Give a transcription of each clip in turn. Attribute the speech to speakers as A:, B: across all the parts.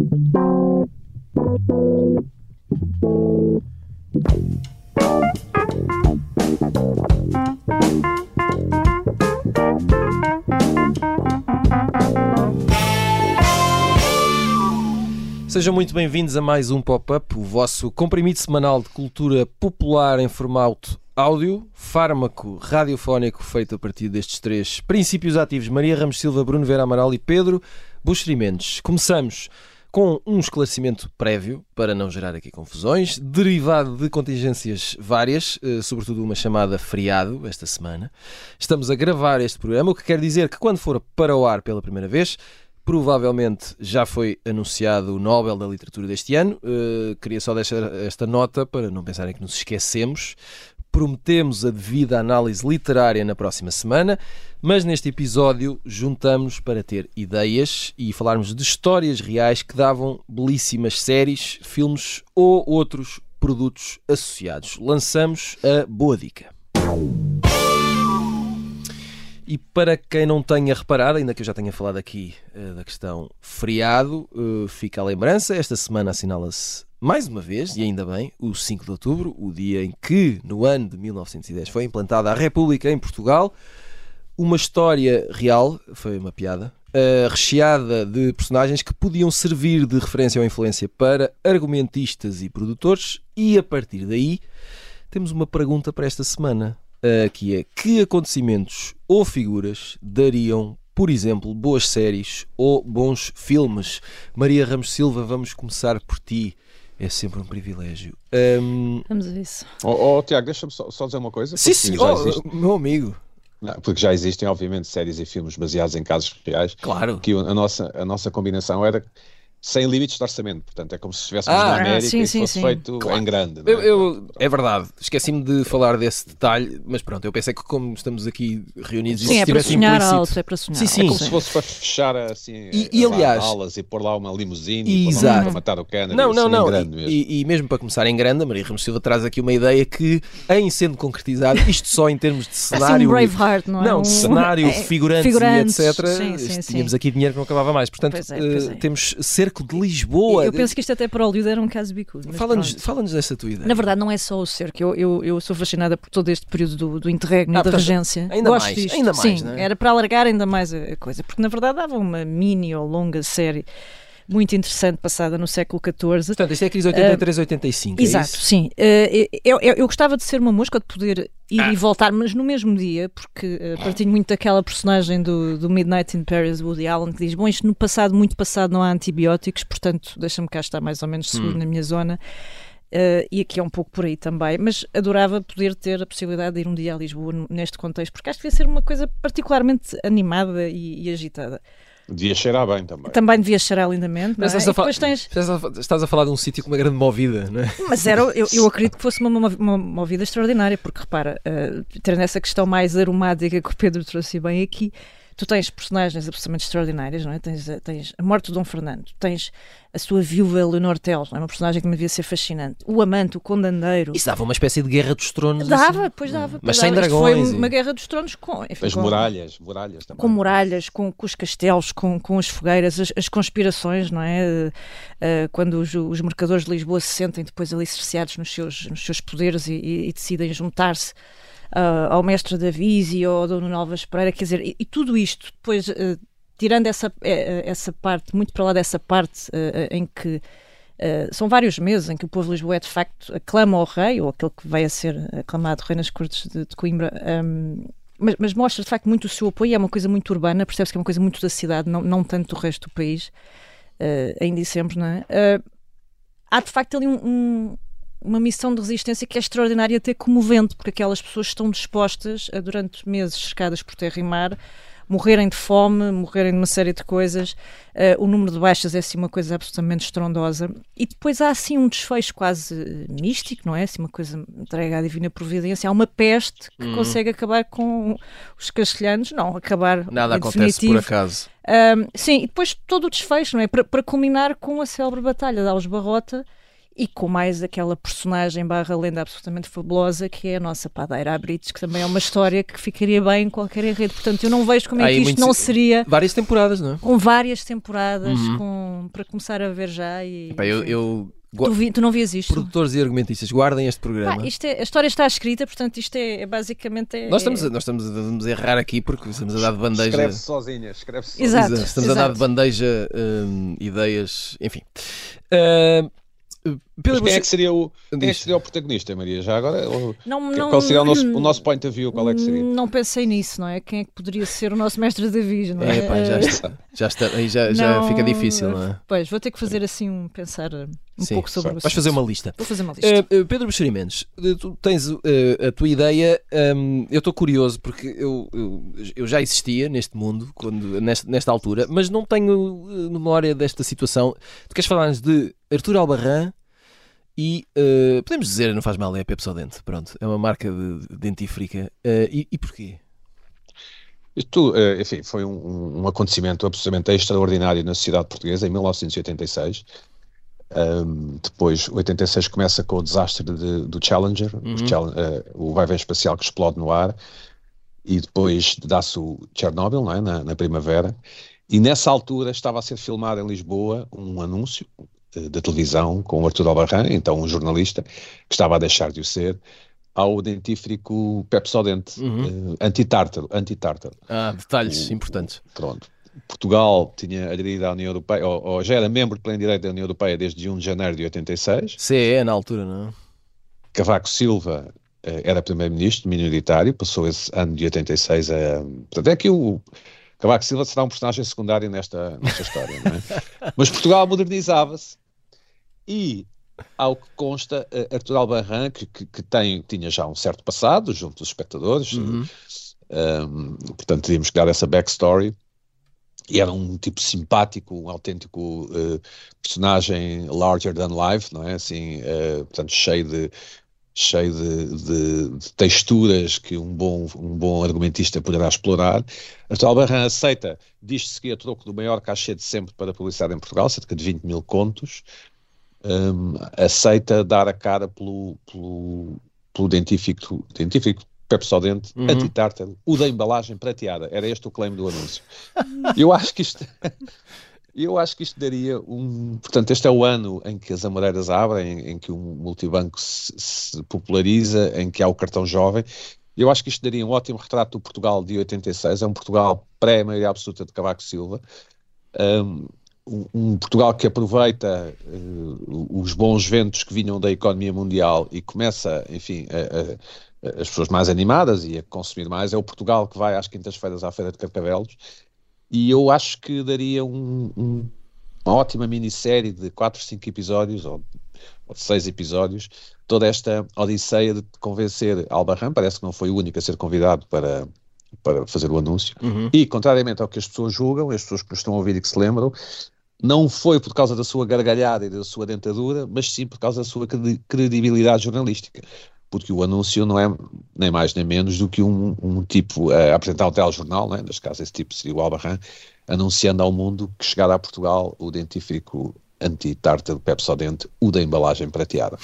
A: Sejam muito bem-vindos a mais um Pop-Up, o vosso comprimido semanal de cultura popular em formato áudio, fármaco radiofónico feito a partir destes três princípios ativos: Maria Ramos Silva, Bruno Vera Amaral e Pedro Buxeri Mendes. Começamos com um esclarecimento prévio, para não gerar aqui confusões, derivado de contingências várias, eh, sobretudo uma chamada feriado esta semana. Estamos a gravar este programa, o que quer dizer que quando for para o ar pela primeira vez, Provavelmente já foi anunciado o Nobel da Literatura deste ano. Uh, queria só deixar esta nota para não pensarem que nos esquecemos. Prometemos a devida análise literária na próxima semana, mas neste episódio juntamos para ter ideias e falarmos de histórias reais que davam belíssimas séries, filmes ou outros produtos associados. Lançamos a boa dica. E para quem não tenha reparado, ainda que eu já tenha falado aqui uh, da questão feriado, uh, fica a lembrança. Esta semana assinala-se mais uma vez, e ainda bem, o 5 de outubro, o dia em que, no ano de 1910, foi implantada a República em Portugal. Uma história real, foi uma piada, uh, recheada de personagens que podiam servir de referência ou influência para argumentistas e produtores, e a partir daí temos uma pergunta para esta semana uh, que é que acontecimentos ou figuras dariam, por exemplo, boas séries ou bons filmes? Maria Ramos Silva, vamos começar por ti. É sempre um privilégio. Um...
B: Vamos a isso.
C: Oh, oh Tiago, deixa-me só, só, dizer uma coisa.
A: Sim, sim, oh, meu amigo.
C: Não, porque já existem, obviamente, séries e filmes baseados em casos reais.
A: Claro.
C: Que a nossa, a nossa combinação era sem limites de orçamento, portanto é como se estivéssemos ah, na América sim, e sim, fosse sim. feito claro. em grande.
A: É? Eu, eu, é verdade, esqueci-me de falar desse detalhe, mas pronto, eu pensei que como estamos aqui reunidos
B: sim,
A: e
B: é para sonhar implícito... alto, é para sonhar
A: sim, sim. É
C: como se fosse para fechar assim e, e aliás, alas e pôr lá uma limusine e,
A: exato.
C: Lá para matar o Kennedy,
A: não, não,
C: assim,
A: não.
C: Grande
A: mesmo. E, e, mesmo para começar em grande, a Maria Ramos Silva traz aqui uma ideia que, em sendo concretizado, isto só em termos de cenário.
B: Assim, Braveheart, não é?
A: Não, um... cenário, é, figurantes, figurantes, e etc. Sim, sim, tínhamos aqui dinheiro que não acabava mais. Portanto, é, uh, temos cerco de Lisboa boa.
B: Eu penso que isto até para o Hollywood era um caso bicudo.
A: Fala-nos fala dessa tua ideia.
B: Na verdade, não é só o cerco. Eu, eu, eu sou fascinada por todo este período do, do interregno ah, e da regência.
A: Ainda
B: Gosto
A: mais,
B: disto.
A: ainda mais.
B: Sim,
A: é?
B: era para alargar ainda mais a coisa. Porque na verdade dava uma mini ou longa série muito interessante passada no século XIV.
A: Portanto, isto é a crise 83-85. Uh,
B: é exato,
A: isso?
B: sim. Uh, eu, eu, eu, gostava de ser uma mosca, de poder ir ah. e voltar, mas no mesmo dia, porque uh, partilho muito daquela personagem do, do Midnight in Paris, Woody Allen, que diz: Bom, isto no passado, muito passado, não há antibióticos, portanto, deixa-me cá estar mais ou menos seguro hum. na minha zona. Uh, e aqui é um pouco por aí também, mas adorava poder ter a possibilidade de ir um dia a Lisboa neste contexto, porque acho que devia ser uma coisa particularmente animada e, e agitada.
C: Devia cheirar bem também.
B: Também devia cheirar lindamente. Mas
A: é? estás, a tens... estás a falar de um sítio com uma grande movida, não é?
B: Mas era, eu, eu acredito que fosse uma, uma, uma movida extraordinária, porque repara, uh, tendo essa questão mais aromática que o Pedro trouxe bem aqui, tu tens personagens absolutamente extraordinárias, não é? Tens, tens a morte de Dom Fernando, tens a sua viúva Leonor Teles, é uma personagem que me devia ser fascinante. O amante, o condandeiro.
A: Isso dava uma espécie de guerra dos tronos.
B: Dava,
A: assim.
B: pois dava.
A: Mas
B: dava.
A: sem dragões.
B: Foi uma guerra dos tronos com. Enfim,
C: as muralhas, muralhas também.
B: Com muralhas, com, com os castelos, com, com as fogueiras, as, as conspirações, não é? Uh, quando os, os mercadores de Lisboa se sentem depois ali cerceados nos seus, nos seus poderes e, e, e decidem juntar-se uh, ao mestre da Visi ou ao Dono Alves Pereira, quer dizer, e, e tudo isto, depois, uh, tirando essa, eh, essa parte, muito para lá dessa parte em que são vários meses em que o povo de Lisboa é de facto aclama ao rei, ou aquele que vai a ser aclamado rei nas cortes de, de Coimbra, um, mas, mas, mostra de facto muito o seu apoio, é uma coisa muito urbana, percebe-se que é uma coisa muito da cidade, não, não tanto do resto do país, uh, ainda e sempre, não é? Uh, há de facto ali um, uma missão de resistência que é extraordinária até comovente, porque aquelas pessoas estão dispostas a, durante meses cercadas por terra e mar, morrerem de fome, morrerem de uma série de coisas. Uh, o número de baixas é assim uma coisa absolutamente estrondosa. E depois há assim um desfecho quase místico, não é? Assim uma coisa entregue à divina providência. Há uma peste que uhum. consegue acabar com os castelhanos, não, acabar.
A: Nada acontece por acaso.
B: Uh, sim, e depois todo o desfecho, não é? Para, para culminar com a célebre batalha de Alves Barrota e com mais aquela personagem barra lenda absolutamente fabulosa que é a nossa padeira Abrites, que também é uma história que ficaria bem em qualquer enredo. Portanto, eu não vejo como é que isto não seria.
A: Várias temporadas, não é?
B: Com várias temporadas, uhum. com, para começar a ver já. E,
A: Epá, eu, eu
B: Tu, vi, tu, não vias isto?
A: Produtores e argumentistas, guardem este programa.
B: isto é, a história está escrita, portanto, isto é, é basicamente. É,
A: nós, estamos, nós estamos, estamos a errar aqui porque estamos a dar de bandeja.
C: Escreve sozinha, escreve sozinha.
B: Exato,
A: estamos
B: exato.
A: a dar de bandeja hum, ideias, enfim. Uh, uh,
C: Pedro, quem, é que seria o, quem é que seria o protagonista, Maria? Já agora? Não, não, qual seria o nosso, o nosso point of view? Qual é que seria?
B: Não pensei nisso, não é? Quem é que poderia ser o nosso mestre Davi, não é?
A: é pá, já, está, já, está, aí já, já fica difícil, não é?
B: Pois, vou ter que fazer assim um pensar um Sim, pouco sobre isso.
A: Vais fazer uma lista.
B: Vou fazer uma lista. Uh,
A: Pedro Buxerimentos, tu tens uh, a tua ideia. Um, eu estou curioso porque eu, eu, eu, já existia neste mundo, quando, nesta, nesta altura, mas não tenho memória desta situação. Tu queres falar-nos de Artur Albarran? E uh, podemos dizer, não faz mal, é a Pepsodente. Pronto, é uma marca de dentífrica. Uh, e, e porquê?
C: Isto, uh, enfim, foi um, um, acontecimento absolutamente extraordinário na sociedade portuguesa em 1986. Um, depois, 86 começa com o desastre de, do Challenger, uhum. o vai-vem espacial que explode no ar, e depois dá-se o Chernobyl, não é? na, na primavera. E nessa altura estava a ser filmado em Lisboa um anúncio da televisão com o Artur Albarran, então um jornalista, que estava a deixar de o ser, ao dentífrico Pepsodente, uhum. uh, antitártaro, antitártaro.
A: Ah, detalhes o, importantes.
C: Pronto. Portugal tinha aderido à União Europeia, ou, ou, já era membro de pleno direito da União Europeia desde 1 de janeiro de 86.
A: CE na altura, não é?
C: Cavaco Silva uh, era primeiro-ministro minoritário, passou esse ano de 86 a... Portanto, é que o Cavaco Silva será um personagem secundário nesta, nesta história, é? Mas Portugal modernizava-se e, ao que consta, uh, Arthur Albarran, que, que, tem, tinha já um certo passado junto dos espectadores, uhum. um, portanto teríamos que dar essa backstory, e era um tipo simpático, um autêntico uh, personagem larger than life, não é? Assim, uh, portanto, cheio de cheio de, de, de, texturas que um bom, um bom argumentista poderá explorar. Arthur Albarran aceita, diz-se que a troco do maior cachê de sempre para publicidade em Portugal, cerca de 20 mil contos, um, aceita dar a cara pelo, pelo, pelo dentífico, dentífico Pepsodente uhum. antitártaro, o da embalagem prateada. Era este o claim do anúncio. Eu acho que isto... Eu acho que isto daria um. Portanto, este é o ano em que as amoreiras abrem, em, em que o multibanco se, se, populariza, em que há o cartão jovem. Eu acho que isto daria um ótimo retrato do Portugal de 86. É um Portugal pré-maioria absoluta de Cavaco Silva. Um, um Portugal que aproveita uh, os bons ventos que vinham da economia mundial e começa, enfim, a, a, as pessoas mais animadas e a consumir mais. É o Portugal que vai às quintas-feiras à Feira de Carcavelos e eu acho que daria um, um, uma ótima minissérie de 4, 5 episódios, ou, ou de 6 episódios, toda esta odisseia de convencer Albarran, parece que não foi o único a ser convidado para, para fazer o anúncio, uhum. e contrariamente ao que as pessoas julgam, as pessoas que nos estão a ouvir e que se lembram, não foi por causa da sua gargalhada e da sua dentadura, mas sim por causa da sua credibilidade jornalística porque o anúncio não é nem mais nem menos do que um, um tipo a apresentar um telejornal, né? neste caso esse tipo seria o Albarran, anunciando ao mundo que chegara a Portugal o dentífrico anti-tártaro Pepsodente, o da embalagem prateada.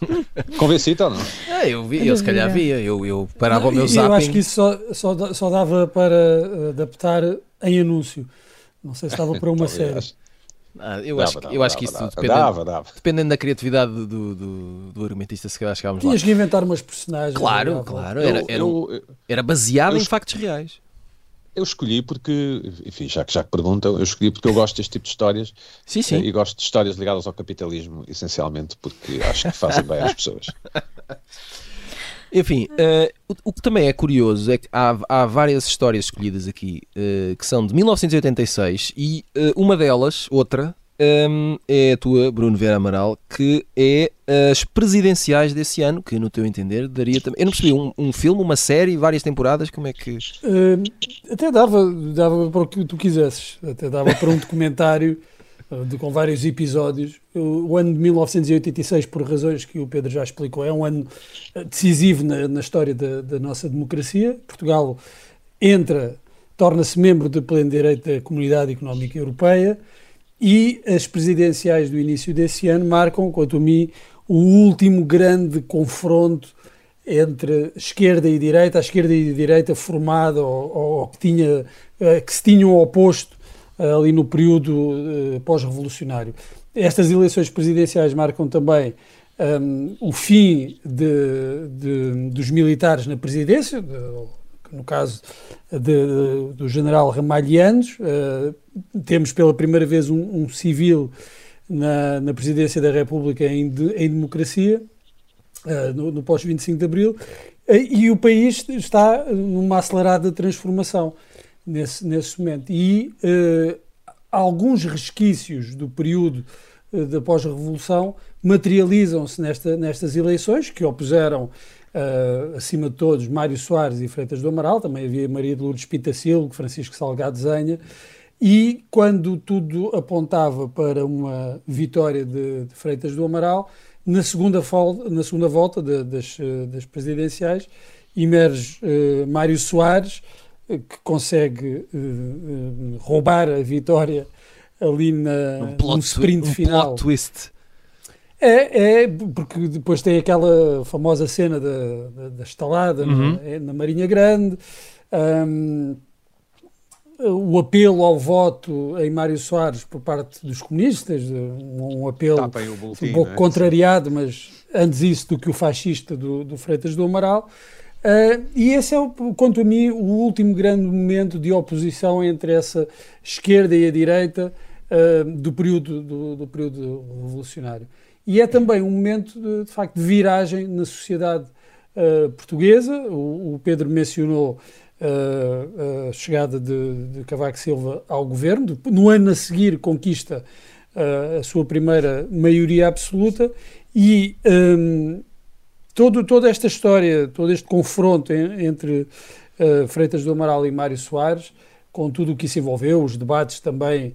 C: Convencido ou não?
A: É, eu vi, eu se calhar via, eu, eu parava não, o meu zapping.
D: Eu acho que isso só, só, só dava para adaptar em anúncio. Não sei se dava para uma série.
A: Ah, eu, dava, acho, dava, eu acho que isso dava, dependendo, dava, dava. dependendo da criatividade do, do, do argumentista, se calhar chegávamos
D: Tinhas lá. que inventar umas personagens.
A: Claro, claro. Era, era, eu, era baseado eu, em factos reais.
C: Eu escolhi porque, enfim, já que já que perguntam, eu escolhi porque eu gosto deste tipo de histórias.
A: Sim, sim.
C: E gosto de histórias ligadas ao capitalismo, essencialmente, porque acho que fazem bem às pessoas.
A: Enfim, uh, o, o, que também é curioso é que há, há várias histórias escolhidas aqui uh, que são de 1986 e uh, uma delas, outra, um, é a tua, Bruno Vera Amaral, que é as presidenciais desse ano, que no teu entender daria também. Eu não percebi, um, um filme, uma série, várias temporadas, como é que.
D: até dava, dava para o que tu quisesses, até dava para um documentário de, com vários episódios. O, ano de 1986, por razões que o Pedro já explicou, é um ano eh, decisivo na, na história da, da, nossa democracia. Portugal entra, torna-se membro de pleno direito da Comunidade Económica Europeia e as presidenciais do início desse ano marcam, quanto a mim, o último grande confronto entre esquerda e direita, a esquerda e a direita formada ou, ou que, tinha, eh, que se tinham oposto eh, ali no período uh, pós-revolucionário. Estas eleições presidenciais marcam também um, ehm, o fim de, de, dos militares na presidência, de, no caso do general Ramalhianos. Uh, temos pela primeira vez um, um civil na, na, presidência da República em, em democracia, uh, no, no pós-25 de Abril, uh, e o país está numa acelerada transformação nesse, nesse momento. E alguns resquícios do período da pós-revolução materializam-se nesta, nestas eleições que opuseram Uh, acima de todos, Mário Soares e Freitas do Amaral, também havia Maria de Lourdes Pitacilo, Francisco Salgado Zenha, e quando tudo apontava para uma vitória de, de Freitas do Amaral, na segunda, na segunda volta de, das, das, presidenciais, emerge uh, Mário Soares, que consegue roubar a vitória ali na, um plot, no sprint um final.
A: Plot twist
D: é, é, porque depois tem aquela famosa cena da, da, da estalada uhum. na, é, na, Marinha Grande, um, o apelo ao voto em Mário Soares por parte dos comunistas, um, um apelo boletim, um pouco é? contrariado, mas antes isso do que o fascista do, do Freitas do Amaral. Uh, e esse é, quanto a mim, o último grande momento de oposição entre essa esquerda e a direita uh, do, período, do, do período revolucionário. E é também um momento, de, de facto, de viragem na sociedade uh, portuguesa. O, o, Pedro mencionou a chegada de, de, Cavaco Silva ao governo. No ano a seguir, conquista a sua primeira maioria absoluta. E um, todo, toda esta história, todo este confronto em, entre Freitas do Amaral e Mário Soares, com tudo o que isso envolveu, os debates também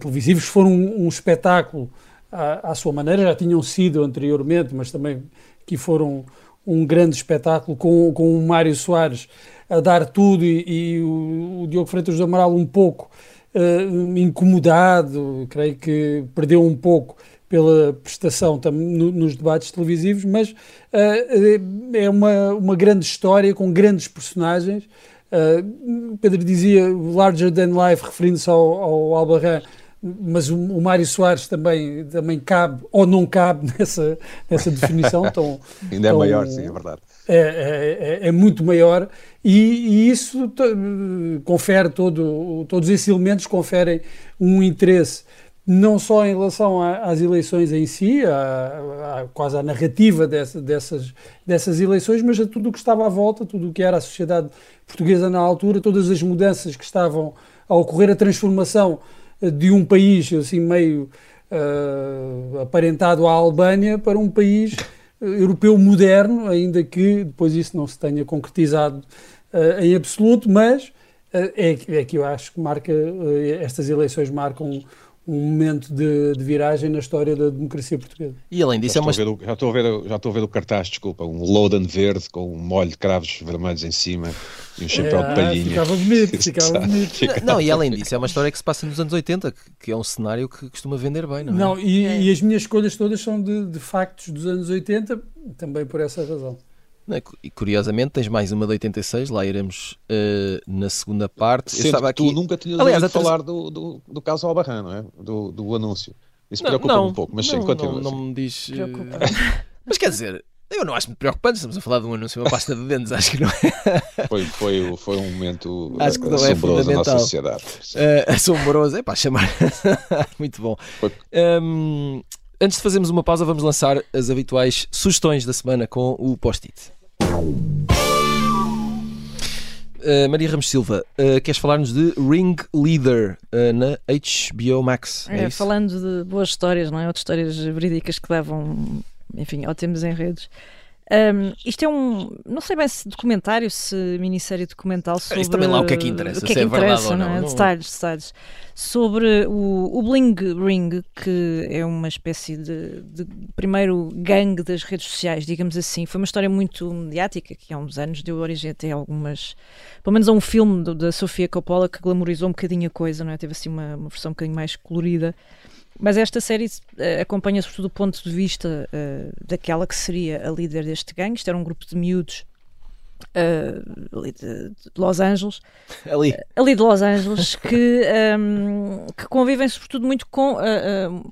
D: televisivos, foram um, um espetáculo à, à, sua maneira, já tinham sido anteriormente, mas também que foram um grande espetáculo com, com o Mário Soares a dar tudo e, e o, o, Diogo Freitas do Amaral um pouco uh, incomodado, creio que perdeu um pouco pela prestação no, nos debates televisivos, mas uh, é uma, uma grande história com grandes personagens. Uh, Pedro dizia larger than life, referindo-se ao, ao Albarran, mas o, o Mário Soares também, também cabe ou não cabe nessa, nessa definição. Tão,
C: Ainda tão, é maior, sim, é verdade.
D: É, é, é, é muito maior e, e isso confere todo, todos esses elementos conferem um interesse não só em relação às eleições em si, a, a, quase à narrativa dessa, dessas, dessas eleições, mas a tudo o que estava à volta, tudo o que era a sociedade portuguesa na altura, todas as mudanças que estavam a ocorrer, a transformação de um país assim meio uh, aparentado à Albânia para um país uh, europeu moderno, ainda que depois isso não se tenha concretizado uh, em absoluto, mas é, é, que eu acho que marca, estas eleições marcam um momento de, de, viragem na história da democracia portuguesa.
A: E além disso,
C: já, é uma... estou o, já, estou a ver, já estou a ver o cartaz, desculpa, um Loden verde com um molho de cravos vermelhos em cima e um chapéu é, de palhinha.
D: Ficava bonito, ficava bonito.
A: Não, e além disso, é uma história que se passa nos anos 80, que, que é um cenário que costuma vender bem, não é?
D: Não, e, é. e as minhas escolhas todas são de, de factos dos anos 80, também por essa razão.
A: É? E curiosamente tens mais uma de 86, lá iremos uh, na segunda parte.
C: Sendo eu estava aqui... tu nunca tinhas Aliás, ouvido falar do, do, do caso Albarran, não é? Do, do anúncio. Isso preocupa-me um pouco, mas
A: não,
C: sim, continua.
A: Não, não me diz... Uh... mas quer dizer, eu não acho muito preocupante, estamos a falar de um anúncio, uma pasta de dentes, acho que não é.
C: Foi, foi, foi um momento
A: acho que não é
C: assombroso da nossa sociedade.
A: Uh, assombroso, é para chamar. muito bom. Um, antes de fazermos uma pausa, vamos lançar as habituais sugestões da semana com o post-it. Uh, Maria Ramos Silva, uh, queres falar-nos de Ring Leader uh, na HBO Max?
B: É, é falando de boas histórias, não é? Outras histórias verídicas que davam, enfim, ótimos enredos. Um, isto é um, não sei bem se documentário, se minissérie documental sobre.
A: Isso também lá o que é que interessa,
B: o que é
A: se
B: que
A: é verdade
B: interessa,
A: ou não,
B: é?
A: não.
B: Detalhes, detalhes. Sobre o, o Bling Ring, que é uma espécie de, de primeiro gangue das redes sociais, digamos assim. Foi uma história muito mediática, que há uns anos deu origem até a algumas. Pelo menos a um filme do- da Sofia Coppola que glamorizou um bocadinho a coisa, não é? Teve assim uma, uma versão um bocadinho mais colorida. Mas esta série eh, acompanha sobretudo o ponto de vista eh, daquela que seria a líder deste gangue. Isto era um grupo de miúdos eh, ali de, de Los Angeles,
A: Ali.
B: ali de Los Angeles, que, ehm, que convivem sobretudo muito com a,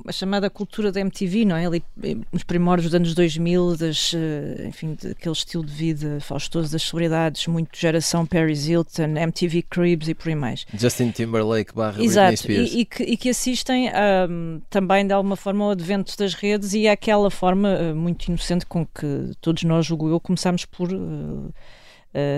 B: a- chamada cultura da MTV, não é? Ali nos primórdios dos anos 2000, das, enfim, daquele estilo de vida faustoso das celebridades, muito geração Paris Hilton, MTV Cribs e por aí mais.
A: Justin Timberlake barra
B: Exato,
A: Spears.
B: e, e que, e que assistem também de alguma forma ao advento das redes e àquela forma ah, muito inocente com que todos nós, julgo eu, começámos por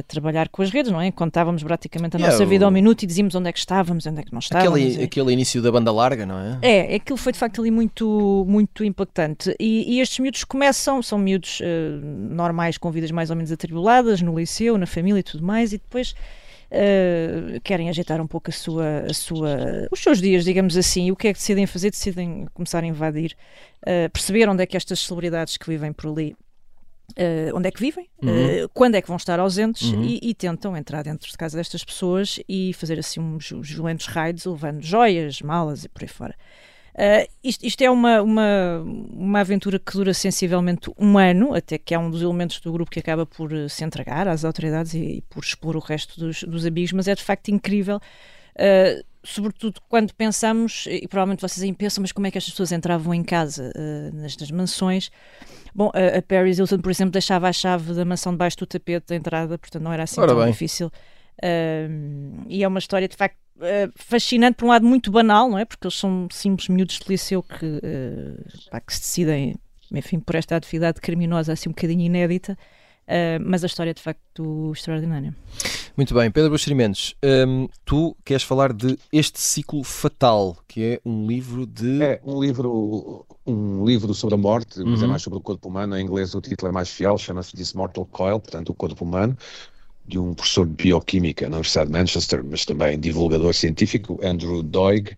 B: trabalhar com as redes, não é? Contávamos praticamente a
A: Yeah,
B: nossa vida ao minuto e dizíamos onde é que estávamos, onde é que não estávamos.
A: Aquele,
B: e-
A: aquele início da banda larga, não é?
B: é, aquilo foi de facto ali muito, muito impactante. E, e estes miúdos começam, são miúdos eh, normais, com vidas mais ou menos atribuladas, no liceu, na família e tudo mais, e depois eh, querem ajeitar um pouco a sua, a sua, os seus dias, digamos assim. E o que é que decidem fazer? Decidem começar a invadir, eh, perceber onde é que estas celebridades que vivem por ali. Eh, onde é que vivem, eh, quando é que vão estar ausentes
A: Uhum.
B: e, e tentam entrar dentro de casa destas pessoas e fazer assim uns, uns violentos raids, levando joias, malas e por aí fora. Uh, isto, isto é uma, uma, uma aventura que dura sensivelmente um ano, até que há um dos elementos do grupo que acaba por uh, se entregar às autoridades e, e por expor o resto dos, dos amigos, mas é de facto incrível. uh, sobretudo quando pensamos, e provavelmente vocês aí pensam, mas como é que estas pessoas entravam em casa, uh, nestas mansões? Bom, a, a Paris Hilton, por exemplo, deixava a chave da mansão debaixo do tapete da entrada, portanto não era assim
A: Ora
B: tão
A: bem.
B: difícil. Um, e é uma história de facto uh, fascinante, por um lado muito banal, não é? Porque eles são simples miúdos de liceu que, uh, pá, que se decidem, enfim, por esta atividade criminosa assim um bocadinho inédita. Uh, mas a história é de facto extraordinária.
A: Muito bem, Pedro Buxeri Mendes, hum, tu queres falar de Este Ciclo Fatal, que é um livro de.
C: É um livro, um livro sobre a morte, mas é
A: Uhum.
C: mais sobre o corpo humano. Em inglês o título é mais fiel, chama-se This Mortal Coil, portanto o corpo humano, de um professor de bioquímica na Universidade de Manchester, mas também divulgador científico, Andrew Doig.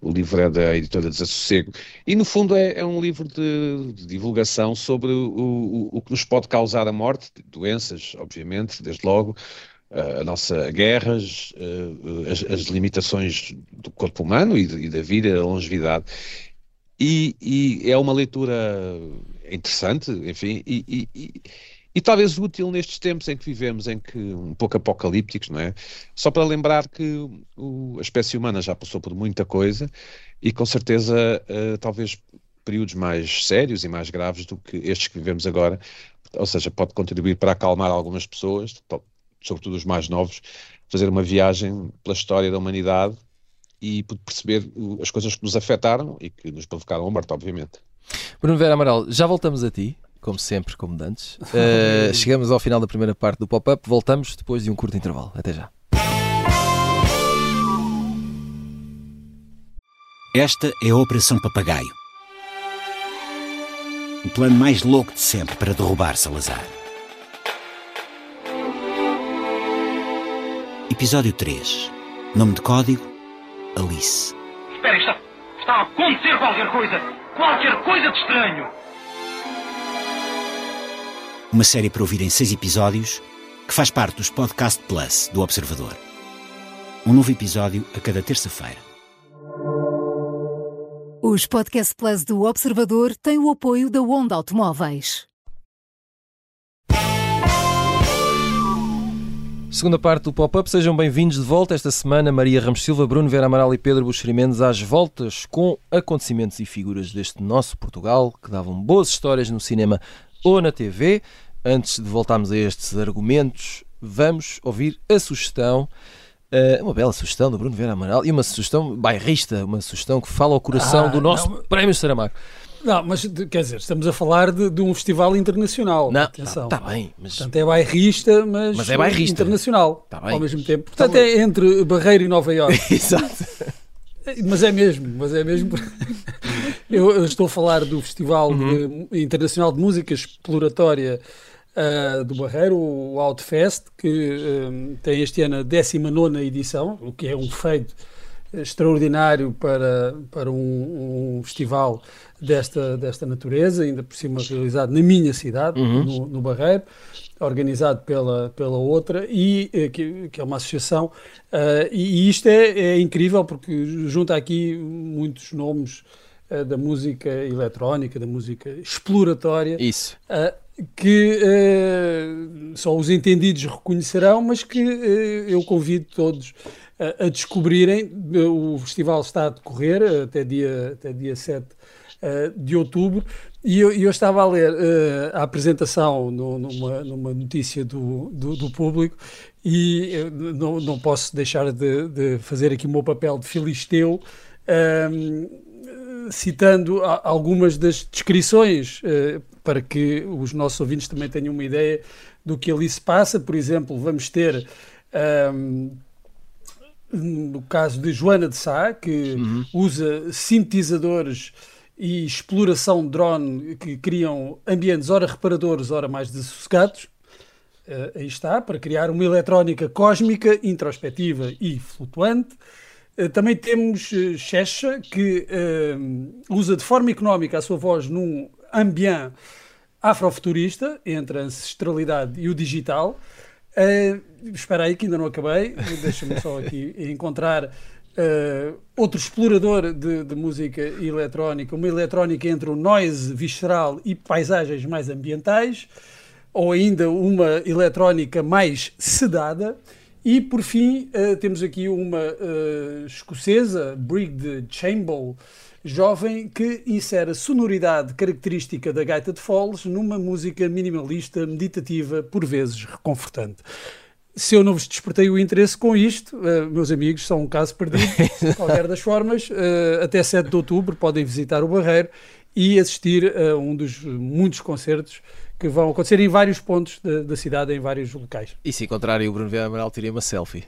C: O livro é da editora Desassossego. E no fundo é, é um livro de, de divulgação sobre o, o, o que nos pode causar a morte, doenças, obviamente, desde logo, a nossa guerras, as, as limitações do corpo humano e, e da vida, a longevidade. E, e é uma leitura interessante, enfim, e, e- e- talvez útil nestes tempos em que vivemos, em que um pouco apocalípticos, não é? Só para lembrar que o- a espécie humana já passou por muita coisa e com certeza eh, talvez períodos mais sérios e mais graves do que estes que vivemos agora, ou seja, pode contribuir para acalmar algumas pessoas, sobretudo os mais novos, fazer uma viagem pela história da humanidade e perceber as coisas que nos afetaram e que nos provocaram a morte, obviamente.
A: Bruno Vera Amaral, já voltamos a ti, como sempre, como dantes. Uh, chegamos ao final da primeira parte do pop-up, voltamos depois de um curto intervalo. Até já.
E: Esta é a Operação Papagaio. O plano mais louco de sempre para derrubar Salazar. Episódio 3. Nome de código: Alice.
F: Espera, está, está a acontecer qualquer coisa! Qualquer coisa de estranho!
E: Uma série para ouvir em seis episódios que faz parte dos Podcast Plus do Observador. Um novo episódio a cada terça-feira.
G: Os Podcast Plus do Observador têm o apoio da Onda Automóveis.
A: Segunda parte do pop-up, sejam bem-vindos de volta esta semana. Maria Ramos Silva, Bruno Vera Amaral e Pedro Buxeri Mendes às voltas com acontecimentos e figuras deste nosso Portugal que davam boas histórias no cinema ou na TV. Antes de voltarmos a estes argumentos, vamos ouvir a sugestão. eh, uma bela sugestão do Bruno Vera Amaral e uma sugestão bairrista, uma sugestão que fala ao coração
D: Ah,
A: do nosso
D: não,
A: Prémio Saramago.
D: Não, mas quer dizer, estamos a falar de, de um festival internacional.
A: Não,
D: Atenção.
A: está bem, mas
D: Portanto, é bairrista, mas,
A: Mas é bairrista.
D: internacional
A: Tá bem.
D: ao mesmo tempo. Portanto, é entre Barreiro e Nova Iorque.
A: Exato.
D: mas é mesmo, mas é mesmo. eu, eu estou a falar do Festival
A: Uhum.
D: de- Internacional de Música Exploratória uh, do Barreiro, o Outfest, que um, tem este ano a 19 edição, o que é um feito extraordinário para, para um, um, festival desta, desta natureza, ainda por cima realizado na minha cidade, uhum. no, no, Barreiro, organizado pela, pela outra, e eh, que, que é uma associação. Uh, e, isto é, é, incrível porque junta aqui muitos nomes uh, da música eletrónica, da música exploratória.
A: Isso.
D: Uh, que só os entendidos reconhecerão, mas que eu convido todos a descobrirem. O festival está a decorrer até dia, até dia 7 uh, de outubro e eu, eu, estava a ler uh, a apresentação no, numa, numa notícia do, do, do público e não, não posso deixar de, de, fazer aqui o meu papel de filisteu. Uh, citando algumas das descrições uh, para que os nossos ouvintes também tenham uma ideia do que ali se passa. Por exemplo, vamos ter no caso de Joana de Sá, que uhum. usa sintetizadores e exploração de drone que criam ambientes ora reparadores, ora mais dessossegados. Uh, aí está, para criar uma eletrónica cósmica, introspectiva e flutuante. Uh, também temos Checha, que uh, usa de forma económica a sua voz num ambiente afrofuturista, entre a ancestralidade e o digital. Uh, espera aí que ainda não acabei, deixa-me só aqui encontrar uh, outro explorador de, de, música eletrónica, uma eletrónica entre o noise visceral e paisagens mais ambientais, ou ainda uma eletrónica mais sedada. E por fim, uh, temos aqui uma escocesa, Brigid Chamber, jovem que insere a sonoridade característica da gaita de foles numa música minimalista, meditativa, por vezes reconfortante. Se eu não vos despertei o interesse com isto, uh, meus amigos, são um caso perdido. De qualquer das formas, uh, até 7 de outubro podem visitar o Barreiro e assistir a um dos muitos concertos que vão acontecer em vários pontos da, da cidade, em vários locais.
A: E se encontrarem o Bruno Vieira Amaral, tirem uma selfie.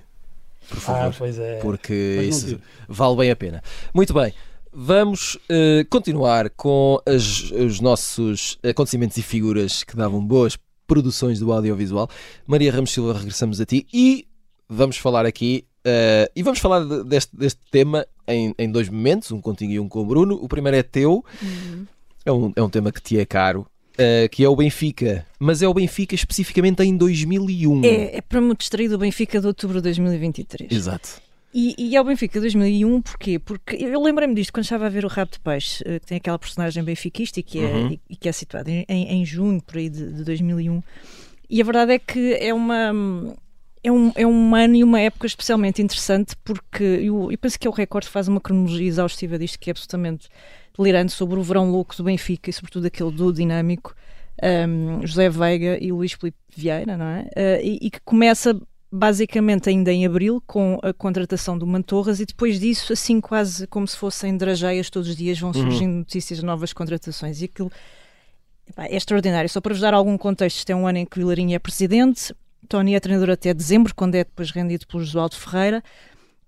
A: Por favor.
D: Ah, pois é.
A: Porque isso vale bem a pena. Muito bem. Vamos uh, continuar com as, os nossos acontecimentos e figuras que davam boas produções do audiovisual. Maria Ramos Silva, regressamos a ti e vamos falar aqui. Uh, e vamos falar de, deste, deste tema em, em, dois momentos, um contigo e um com o Bruno. O primeiro é teu, uhum. é, um, é um tema que te é caro, Uh, que é o Benfica, mas é o Benfica especificamente em 2001.
B: É, é para me distrair do Benfica de outubro de 2023.
A: Exato.
B: E, e ao Benfica 2001, porquê? Porque eu lembrei-me disto quando estava a ver o Rabo de Peixe, eh, que tem aquela personagem benfiquista e que é, uhum. e, que é situada em, em, junho, por aí, de, de 2001. E a verdade é que é uma é um, é um ano e uma época especialmente interessante porque eu, eu penso que é o recorde faz uma cronologia exaustiva disto que é absolutamente delirante sobre o verão louco do Benfica e sobretudo aquele do dinâmico um, José Veiga e Luís Felipe Vieira, não é? Uh, e, e, que começa basicamente ainda em abril, com a contratação do Mantorras, e depois disso, assim quase como se fossem drageias, todos os dias vão uhum. surgindo uhum. notícias de novas contratações. E aquilo epá, é extraordinário. Só para vos dar algum contexto, este é um ano em que o Vilarinho é presidente, Tony é treinador até dezembro, quando é depois rendido pelo Josualdo Ferreira.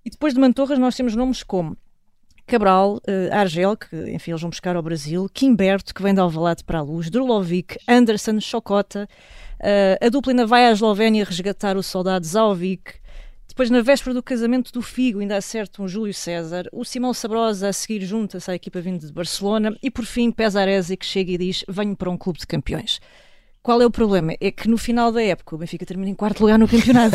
B: E depois de Mantorras nós temos nomes como Cabral, uh, Argel, que enfim eles vão buscar ao Brasil, Kimberto, que vem de Alvalade para a Luz, Drulovic, Anderson, Chocota, Uh, a dupla ainda vai à Eslovénia resgatar o soldado Zauvic. Depois, na véspera do casamento do Figo, ainda acerta um Júlio César. O Simão Sabrosa a seguir junta-se à equipa vinda de Barcelona. E, por fim, Pesarese que chega e diz: Venho para um clube de campeões. Qual é o problema? É que no final da época o Benfica termina em quarto lugar no campeonato.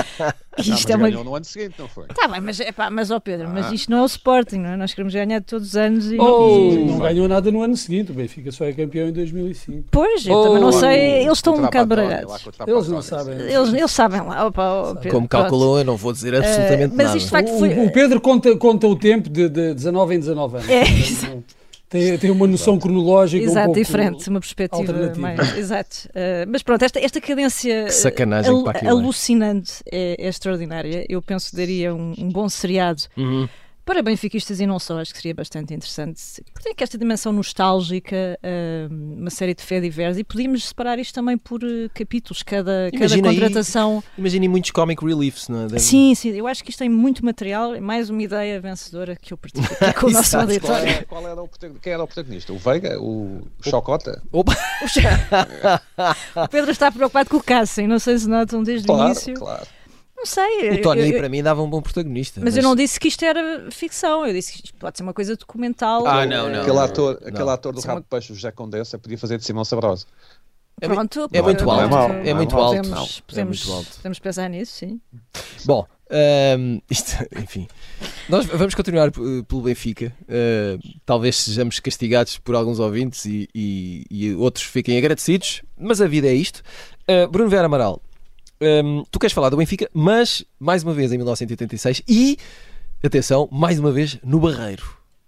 C: isto não, é uma... no ano seguinte, não foi?
B: Tá bem, mas, epá, mas ó Pedro, ah. mas isto não é o Sporting, não é? Nós queremos ganhar todos os anos e...
D: Oh, não, não ganhou nada no ano seguinte, o Benfica só é campeão em 2005.
B: Pois, eu oh, também não sei, eles estão um bocado baralhados.
D: Eles não sabem.
B: Eles, eles sabem lá, opa,
A: Pedro, Como calculou, eu não vou dizer absolutamente uh, mas nada. Isto,
D: facto, foi... o, o, Pedro conta, conta o tempo de, de 19 em 19 anos. É, tem, tem uma noção cronológica
B: exato,
D: um pouco
B: diferente, uma perspectiva mais. Exato. Uh, mas pronto, esta, esta cadência
A: Sacanagem al,
B: alucinante é, é, extraordinária. Eu penso que daria um, um bom seriado. Uhum. Para benfiquistas e não só, acho que seria bastante interessante. Porque tem que esta dimensão nostálgica, uh, uma série de fé diversa, e podíamos separar isto também por uh, capítulos, cada, cada contratação.
A: Imaginem muitos comic reliefs, não é? Deve...
B: Sim, sim, eu acho que isto tem muito material, é mais uma ideia vencedora que eu partilho aqui com o nosso auditório.
C: Qual, é, qual era o, quem era o protagonista? O Veiga? O, o Chocota?
A: Opa.
B: o Pedro está preocupado com o Cassem, não sei se notam desde
C: claro,
B: o início.
C: Claro.
B: Não sei.
A: O Tony, eu, eu, para mim, dava um bom protagonista.
B: Mas, mas, eu não disse que isto era ficção, eu disse que isto pode ser uma coisa documental.
A: Ah, não, não.
C: Aquele ator, não. Aquele ator do Rabo de Peixe, o José Condensa, podia fazer de Simão Sabrosa.
B: É, Pronto,
A: é, muito alto. É, mal, é, muito alto.
B: Podemos, podemos, é muito alto. podemos pensar nisso, sim.
A: Bom, um, isto, enfim, nós vamos continuar pelo Benfica. Uh, talvez sejamos castigados por alguns ouvintes e, e, e, outros fiquem agradecidos, mas a vida é isto. Uh, Bruno Vera Amaral, um, tu queres falar do Benfica, mas mais uma vez em 1986 e, atenção, mais uma vez no Barreiro.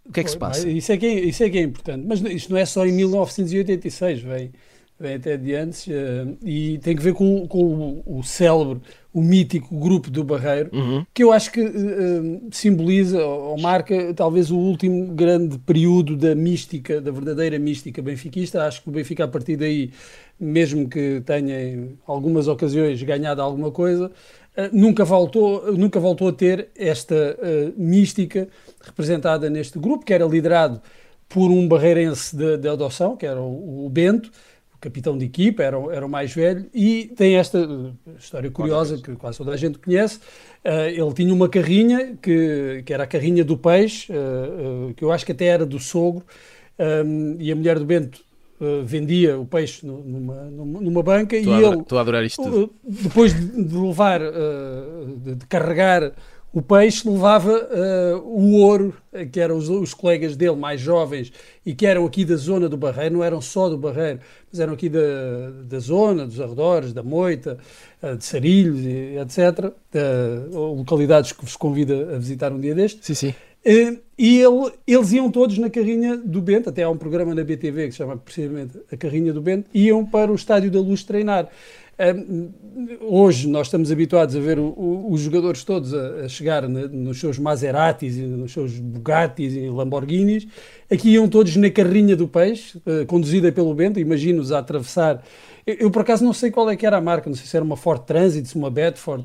A: O que é que se passa?
D: Isso é que é, isso é, que é importante. Mas isto não é só em 1986, vem, vem até de antes, uh, e tem que ver com, com o, o célebre, o mítico grupo do Barreiro,
A: uhum.
D: que eu acho que uh, simboliza ou marca talvez o último grande período da mística, da verdadeira mística benfiquista. Acho que o Benfica, a partir daí, mesmo que tenha em algumas ocasiões ganhado alguma coisa, uh, nunca, voltou, nunca voltou a ter esta uh, mística representada neste grupo, que era liderado por um barreirense de, de adoção, que era o, o Bento, capitão de equipa, era, era o mais velho, e tem esta história curiosa que quase toda a gente conhece. Uh, ele tinha uma carrinha, que, que era a carrinha do peixe, uh, uh, que eu acho que até era do sogro, um, e a mulher do Bento vendia o peixe numa, numa, numa banca
A: estou
D: e
A: a ele, estou a adorar isto tudo.
D: depois de, de levar, de, de carregar o peixe levava uh, o ouro, que eram os, os, colegas dele mais jovens e que eram aqui da zona do Barreiro, não eram só do Barreiro, mas eram aqui da, da zona, dos arredores, da Moita, uh, de Sarilhos, etc. Uh, localidades que vos convido a visitar um dia deste.
A: Sim, sim.
D: Uh, e ele, eles iam todos na carrinha do Bento, até há um programa na BTV que se chama precisamente A Carrinha do Bento, iam para o Estádio da Luz treinar hoje nós estamos habituados a ver os jogadores todos a, chegar nos seus Maseratis, nos seus Bugattis e Lamborghinis. Aqui iam todos na carrinha do peixe, uh, conduzida pelo Bento. Imagino-os a atravessar. Eu, eu, por acaso, não sei qual é que era a marca, não sei se era uma Ford Transit, se uma Bedford.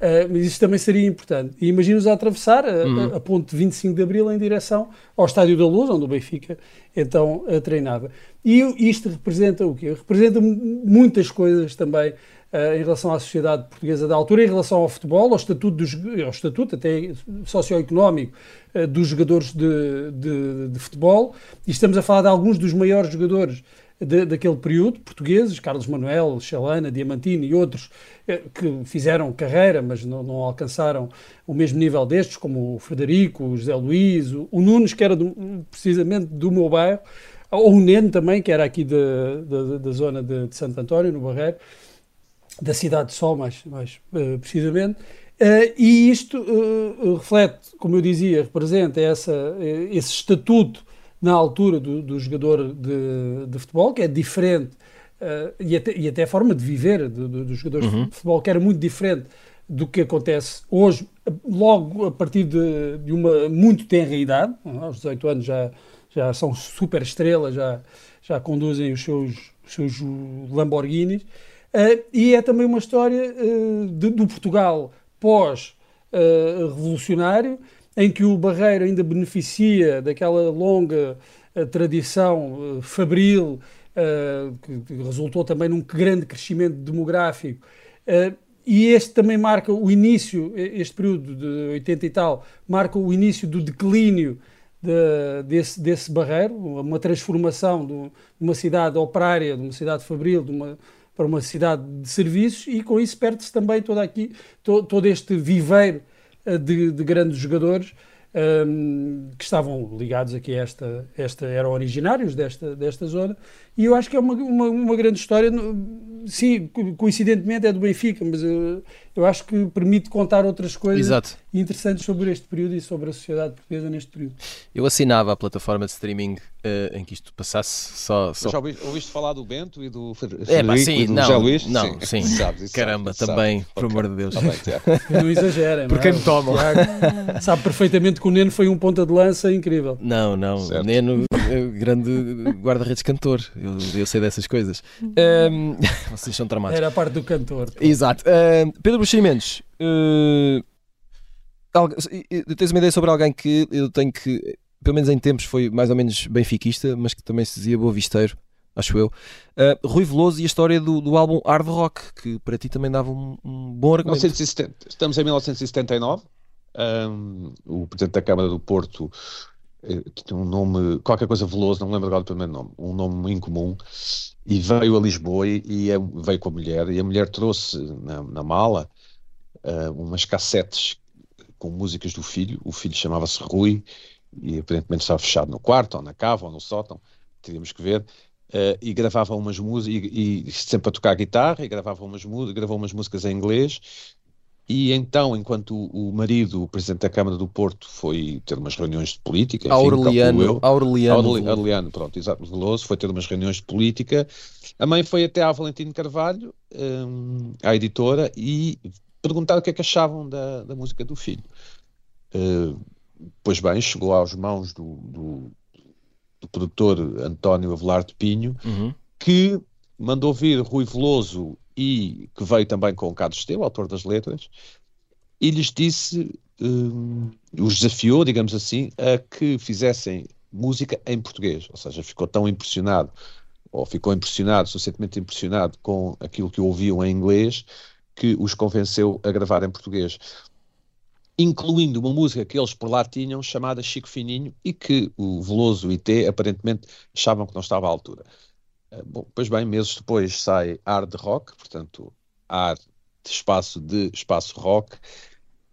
D: Uh, mas isso também seria importante. E imagino-os a atravessar a, uhum. a, a ponte 25 de Abril em direção ao Estádio da Luz, onde o Benfica então treinava. E isto representa o quê? Representa muitas coisas também uh, em relação à sociedade portuguesa da altura, em relação ao futebol, ao estatuto, dos, ao estatuto até socioeconómico uh, dos jogadores de, de, de, futebol. E estamos a falar de alguns dos maiores jogadores de, daquele período, portugueses, Carlos Manuel, Chalana, Diamantino e outros uh, que fizeram carreira, mas não, não, alcançaram o mesmo nível destes, como o Frederico, o José Luís, o, o Nunes, que era do, precisamente do meu bairro, ou o Neno também, que era aqui da, da, zona de, de, Santo António, no Barreiro, da cidade de Sol, mais, mais uh, precisamente. Uh, e isto uh, reflete, como eu dizia, representa essa, esse estatuto na altura do, do jogador de, de, futebol, que é diferente, e, até, e até a forma de viver dos do, do jogadores uhum. de futebol, que era muito diferente do que acontece hoje, logo a partir de, de uma muito tenra idade, aos 18 anos já, já são super estrelas, já, já conduzem os seus, os seus Lamborghinis. Uh, e é também uma história uh, de, do Portugal pós-revolucionário, uh, em que o Barreiro ainda beneficia daquela longa tradição fabril, que, que, resultou também num grande crescimento demográfico. e este também marca o início, este período de 80 e tal, marca o início do declínio de, desse, desse barreiro, uma transformação de uma cidade operária, de uma cidade fabril, de uma, para uma cidade de serviços e com isso perde-se também todo, aqui, todo, todo este viveiro eh, de, de grandes jogadores um, ehm, que estavam ligados aqui a esta, esta, eram originários desta, desta zona e eu acho que é uma, uma, uma grande história, sim, coincidentemente é do Benfica, mas eu, eu acho que permite contar outras coisas
A: Exato.
D: interessantes sobre este período e sobre a sociedade portuguesa neste período.
A: Eu assinava a plataforma de streaming eh, em que isto passasse só. só...
C: Já ouviste, ouviste falar do Bento e do
A: É,
C: Frederico
A: pá, sim,
C: e do
A: não,
C: José Luís?
A: não, sim.
C: Sabes, isso
A: Caramba,
C: sabes,
A: também,
C: sabes.
A: por amor de Deus.
C: Tá bem.
D: Não exagerem.
A: Por
D: não
A: quem
D: é?
A: me tomam.
D: Sabe perfeitamente que o Neno foi um ponta de lança incrível.
A: Não, não.
C: Certo.
A: Neno, eh, grande guarda-redes cantor. Eu, eu sei dessas coisas. Ahm, vocês são tramados.
D: Era a parte do cantor.
A: Exato. Ahm, Pedro Buxerimentos, algu- eh, tens uma ideia sobre alguém que eu tenho que, pelo menos em tempos, foi mais ou menos benfiquista, mas que também se dizia boavisteiro, acho eu. Ah, Rui Veloso e a história do, do álbum Hard Rock, que para ti também dava um, um bom argumento.
C: 1970 estamos em 1979. Ahm, o presidente da Câmara do Porto eh, tinha um nome, qualquer coisa Veloso, não me lembro agora do primeiro nome, um nome incomum, e veio a Lisboa e, e é- veio com a mulher, e a mulher trouxe na, na mala ah, umas cassetes com músicas do filho. O filho chamava-se Rui e aparentemente estava fechado no quarto, ou na cava, ou no sótão, teríamos que ver. eh, e gravava umas músicas, e, e sempre a tocar guitarra, e gravava umas, gravou umas músicas em inglês. E então, enquanto o, marido, o presidente da Câmara do Porto, foi ter umas reuniões de política, enfim,
A: Aureliano,
C: eu,
A: Aureliano,
C: Aureli- Aureliano, pronto, exato, Veloso, foi ter umas reuniões de política. A mãe foi até à Valentino Carvalho, hum, à editora, e perguntar o que é que achavam da, da música do filho. Uh, pois bem, chegou às mãos do, do, do produtor António Avelar de Pinho,
A: Uhum.
C: que mandou vir Rui Veloso e que veio também com o Carlos Esteu, autor das letras, e lhes disse, hum, os desafiou, digamos assim, a que fizessem música em português. Ou seja, ficou tão impressionado, ou ficou impressionado, suficientemente impressionado com aquilo que ouviam em inglês, que os convenceu a gravar em português. Incluindo uma música que eles por lá tinham, chamada Chico Fininho, e que o Veloso e T aparentemente achavam que não estava à altura. Eh, Bom, pois bem, meses depois sai Hard Rock, portanto, Hard de espaço de espaço rock,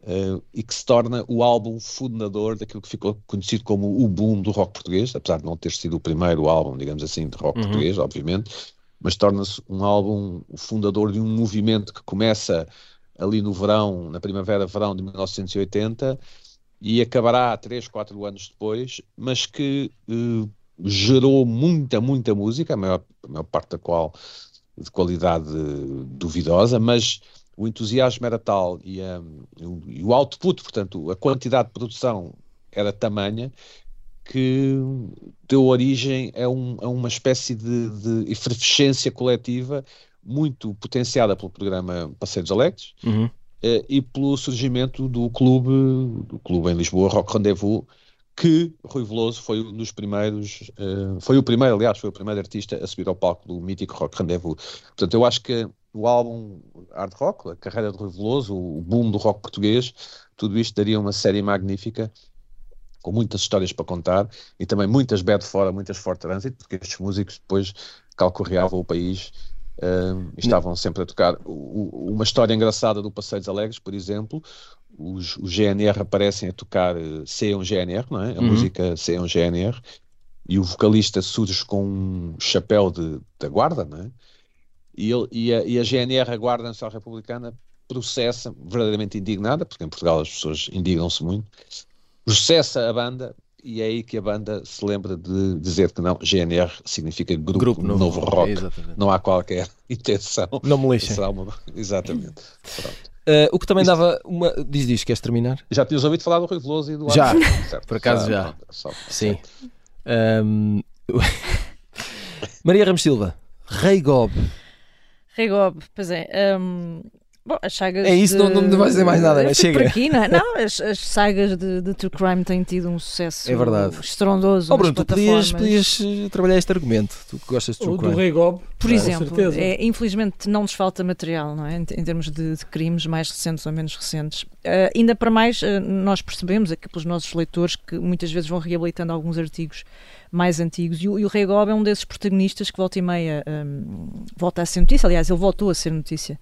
C: eh, e que se torna o álbum fundador daquilo que ficou conhecido como o boom do rock português, apesar de não ter sido o primeiro álbum, digamos assim, de rock
A: Uhum.
C: português, obviamente, mas torna-se um álbum o fundador de um movimento que começa ali no verão, na primavera-verão de 1980 e acabará três, quatro anos depois, mas que eh, gerou muita, muita música, a maior, a maior parte da qual de qualidade duvidosa, mas o entusiasmo era tal e, a- e o- e o output, portanto, a quantidade de produção era tamanha que deu origem a, um- a uma espécie de, de efervescência coletiva muito potenciada pelo programa Passeios Alegres,
A: Uhum.
C: eh, e pelo surgimento do clube, do clube em Lisboa, Rock Rendezvous, que Rui Veloso foi um dos primeiros, eh, foi o primeiro, aliás, foi o primeiro artista a subir ao palco do mítico Rock Rendezvous. Portanto, eu acho que o álbum Hard Rock, a carreira de Rui Veloso, o boom do rock português, tudo isto daria uma série magnífica, com muitas histórias para contar e também muitas bad fora, muitas for trânsito, porque estes músicos depois calcorreavam o país e estavam sempre a tocar. O- o- uma história engraçada do Passeios Alegres, por exemplo, os, os GNR aparecem a tocar eh, C um GNR, não é? A
A: Uhum.
C: música C um GNR, e o vocalista surge com um chapéu de, da guarda, não é? E, ele, e, a, e a GNR, a Guarda Nacional Republicana, processa, verdadeiramente indignada, porque em Portugal as pessoas indignam-se muito, processa a banda e é aí que a banda se lembra de dizer que não, GNR significa Grupo,
A: Grupo
C: Novo,
A: Novo,
C: Rock.
A: exatamente.
C: Não há qualquer intenção.
A: Não me lixem.
C: Uma- Exatamente. Pronto.
A: Eh, o que também
C: Isto-
A: dava uma. Diz, diz, queres terminar?
C: Já tinhas ouvido falar do Rui Veloso e do
A: Já,
C: certo?
A: por acaso já.
C: pronto, só-
A: Sim. Ahm, Maria Ramos Silva, Rei Gob.
B: Regob, pois é. hum, bom, as sagas.
A: É isso,
B: de-
A: não- não vais dizer mais nada, né? Chega.
B: Por aqui, não, é? não as, as sagas de, de True Crime têm tido um sucesso
A: É verdade.
B: estrondoso.
A: Oh Bruno, tu podias, podias eh, trabalhar este argumento. Tu que gostas de true
D: O do
A: crime.
D: Rei Gob,
B: Por
D: com
B: exemplo, é, infelizmente não nos falta material, não é? Em, em termos de, de crimes mais recentes ou menos recentes. Eh, ainda para mais, eh, nós percebemos aqui pelos nossos leitores que muitas vezes vão reabilitando alguns artigos mais antigos e o, e o Rei Gob é um desses protagonistas que volta e meia hum, volta a ser notícia. Aliás, ele voltou a ser notícia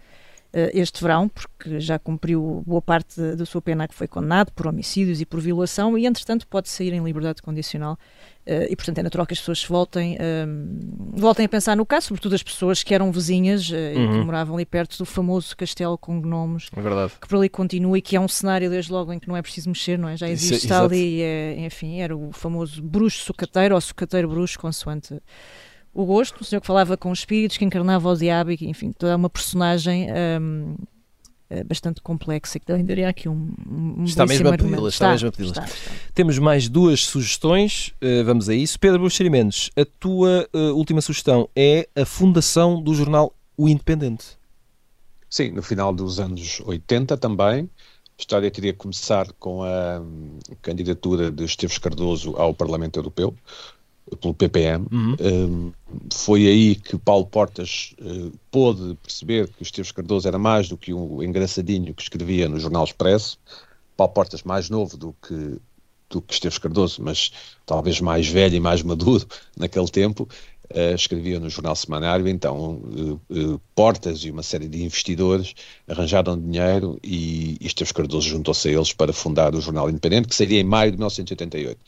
B: este verão, porque já cumpriu boa parte da sua pena que foi condenado por homicídios e por violação e, entretanto, pode sair em liberdade condicional Uh, e, portanto, é natural que as pessoas voltem, uh, voltem a pensar no caso, sobretudo as pessoas que eram vizinhas uh, uhum. e que uhum. moravam ali perto do famoso castelo com gnomos,
A: é
B: que por ali continua e que é um cenário, desde logo, em que não é preciso mexer, não é? Já existe, Isso, está ali, é, enfim, era o famoso bruxo sucateiro ou sucateiro bruxo, consoante o gosto, o senhor que falava com espíritos, que encarnava o diabo, e, enfim, toda uma personagem um, eh, bastante complexa que também daria aqui um, um
A: está mesmo a pedi-las está, está, mesmo a pedi temos mais duas sugestões uh, vamos a isso. Pedro Buxeri Mendes a tua uh, última sugestão é a fundação do jornal O Independente.
C: Sim, no final dos anos 80 também. A história teria que começar com a um, candidatura de Esteves Cardoso ao Parlamento Europeu pelo PPM. Uhum. Um, foi aí que Paulo Portas uh, pôde perceber que o Esteves Cardoso era mais do que um engraçadinho que escrevia no Jornal Expresso. Paulo Portas mais novo do que do que Esteves Cardoso, mas talvez mais velho e mais maduro naquele tempo, uh, escrevia no Jornal Semanário, então uh, Portas e uma série de investidores arranjaram dinheiro e, e Esteves Cardoso juntou-se a eles para fundar o Jornal Independente, que seria em maio de 1988.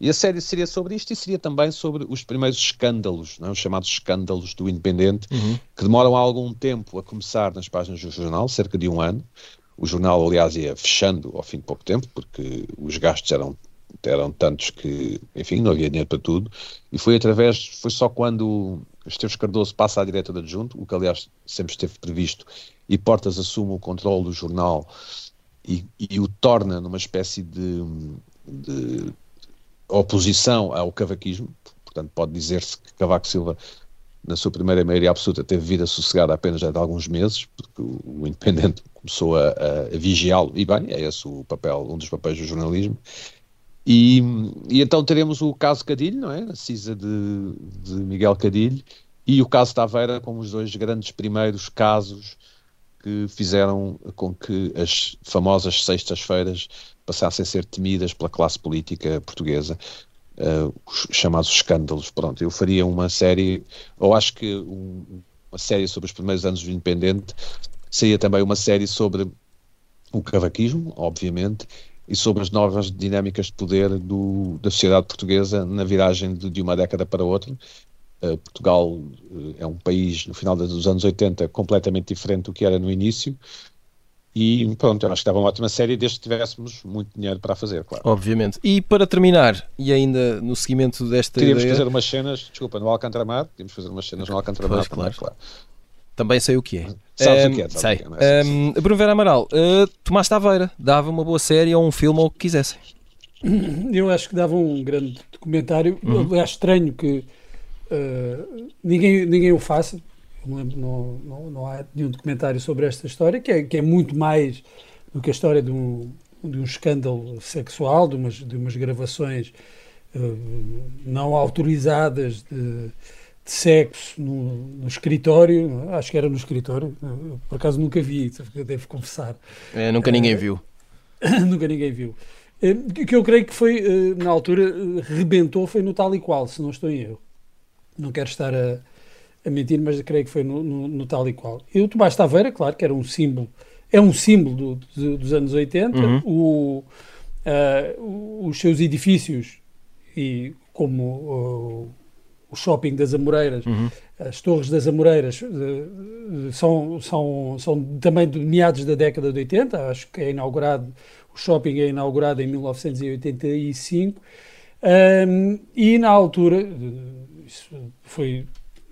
C: E a série seria sobre isto e seria também sobre os primeiros escândalos, não é? os chamados escândalos do Independente, uhum. que demoram algum tempo a começar nas páginas do jornal, cerca de um ano. O jornal, aliás, ia fechando ao fim de pouco tempo, porque os gastos eram, eram tantos que, enfim, não havia dinheiro para tudo. E foi através, foi só quando Esteves Cardoso passa à direita de adjunto, o que, aliás, sempre esteve previsto, e Portas assume o controle do jornal e, e o torna numa espécie de, de oposição ao cavaquismo, portanto pode dizer-se que Cavaco Silva na sua primeira maioria absoluta teve vida sossegada apenas já de alguns meses, porque o, Independente começou a, a vigiá-lo, e bem, é esse o papel, um dos papéis do jornalismo, e, e, então teremos o caso Cadilho, não é? A CISA de, de, Miguel Cadilho e o caso Taveira como os dois grandes primeiros casos que fizeram com que as famosas sextas-feiras passassem a ser temidas pela classe política portuguesa, uh, os chamados escândalos. Pronto, eu faria uma série, ou acho que um, uma série sobre os primeiros anos do Independente, seria também uma série sobre o cavaquismo, obviamente, e sobre as novas dinâmicas de poder do, da sociedade portuguesa na viragem de, de uma década para outra. Uh, Portugal uh, é um país, no final dos anos 80, completamente diferente do que era no início, e pronto, eu acho que estava uma ótima série desde que tivéssemos muito dinheiro para a fazer, claro.
A: Obviamente. E para terminar, e ainda no seguimento desta
C: Teríamos
A: ideia...
C: fazer umas cenas, desculpa, no Alcantramar, teríamos fazer umas cenas no Alcantramar
A: pois, claro. claro. Também sei o que é.
C: Sabes um, o que é, sei.
A: Que é, é? Um, Bruno Vera Amaral, uh, Tomás Taveira, dava uma boa série ou um filme ou o que quisessem.
D: Eu acho que dava um grande documentário. Uhum. É estranho que uh, ninguém, ninguém o faça não, não, não, há nenhum documentário sobre esta história, que é, que é muito mais do que a história de um, de um escândalo sexual, de umas, de umas gravações uh, não autorizadas de, de sexo no, no, escritório, acho que era no escritório, por acaso nunca vi, devo confessar.
A: É, nunca ninguém viu.
D: nunca ninguém viu. Uh, que eu creio que foi, na altura, rebentou, foi no tal e qual, se não estou em erro. Não quero estar a, a mentir, mas creio que foi no, no, no, tal e qual. E o Tomás Taveira, claro, que era um símbolo, é um símbolo do, do, dos anos 80, uhum. o, uh, os seus edifícios, e como uh, o shopping das Amoreiras, uhum. as torres das Amoreiras, uh, são, são, são também de meados da década de 80, acho que é inaugurado, o shopping é inaugurado em 1985, um, e na altura, isso foi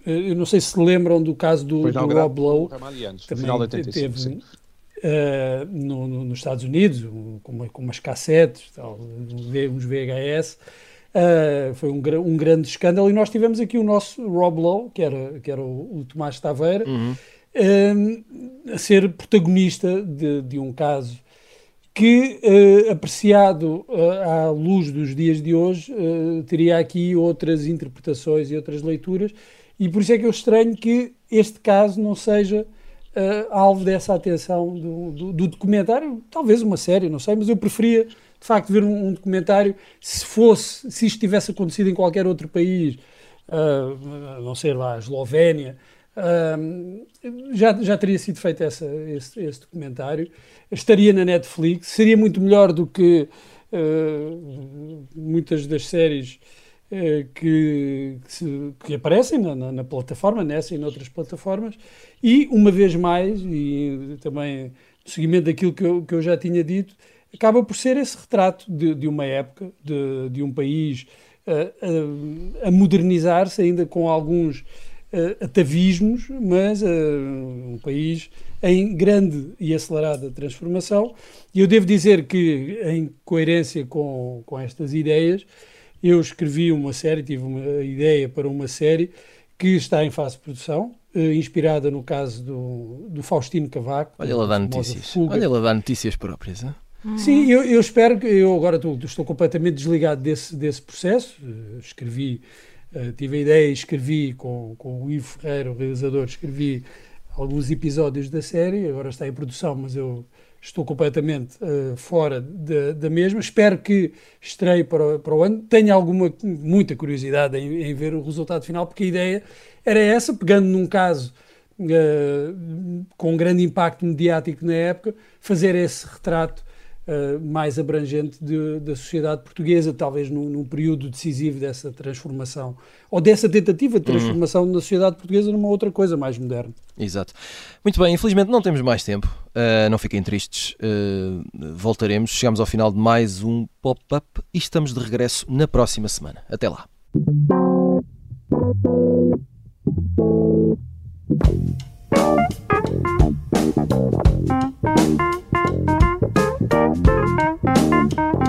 D: eu não sei se lembram do caso do, do Rob Lowe,
C: também final de 85, teve uh,
D: no, no, nos Estados Unidos, com, com umas cassetes, tal, uns VHS. Uh, eh, foi um, um, grande escândalo e nós tivemos aqui o nosso Rob Lowe, que era, que era o, o Tomás Taveira, uhum. uh, a ser protagonista de, de um caso que, uh, apreciado à luz dos dias de hoje, teria aqui outras interpretações e outras leituras, e por isso é que eu estranho que este caso não seja uh, alvo dessa atenção do, do, do, documentário, talvez uma série, não sei, mas eu preferia de facto ver um, um documentário se fosse, se isto tivesse acontecido em qualquer outro país, uh, não sei lá, Eslovénia, já, já teria sido feito essa, esse, esse, documentário. Estaria na Netflix, seria muito melhor do que muitas das séries que, que, se, que, aparecem na, na, na, plataforma, nessa e noutras plataformas. E, uma vez mais, e também no seguimento daquilo que eu, que eu já tinha dito, acaba por ser esse retrato de, de uma época, de, de um país uh, a modernizar-se, ainda com alguns uh, atavismos, mas um país em grande e acelerada transformação. E eu devo dizer que, em coerência com, com estas ideias, eu escrevi uma série, tive uma ideia para uma série que está em fase de produção, uh, inspirada no caso do, do Faustino Cavaco.
A: Olha, lá dá notícias. Fuga. Olha, lá dá notícias próprias. Hein?
D: Sim, eu, eu, espero que eu agora estou, estou completamente desligado desse, desse processo. Escrevi Uh, tive a ideia e escrevi com, com o Ivo Ferreira, o realizador, escrevi alguns episódios da série, agora está em produção, mas eu estou completamente uh, fora da mesma. Espero que estreie para, para o ano. Tenho alguma, muita curiosidade em, em, ver o resultado final, porque a ideia era essa, pegando num caso uh, com grande impacto mediático na época, fazer esse retrato eh, mais abrangente de, da sociedade portuguesa, talvez num, num, período decisivo dessa transformação, ou dessa tentativa de uhum. transformação uhum. da sociedade portuguesa numa outra coisa mais moderna.
A: Exato. Muito bem, infelizmente não temos mais tempo, uh, não fiquem tristes, uh, voltaremos, chegamos ao final de mais um pop-up e estamos de regresso na próxima semana. Até lá. Thank you.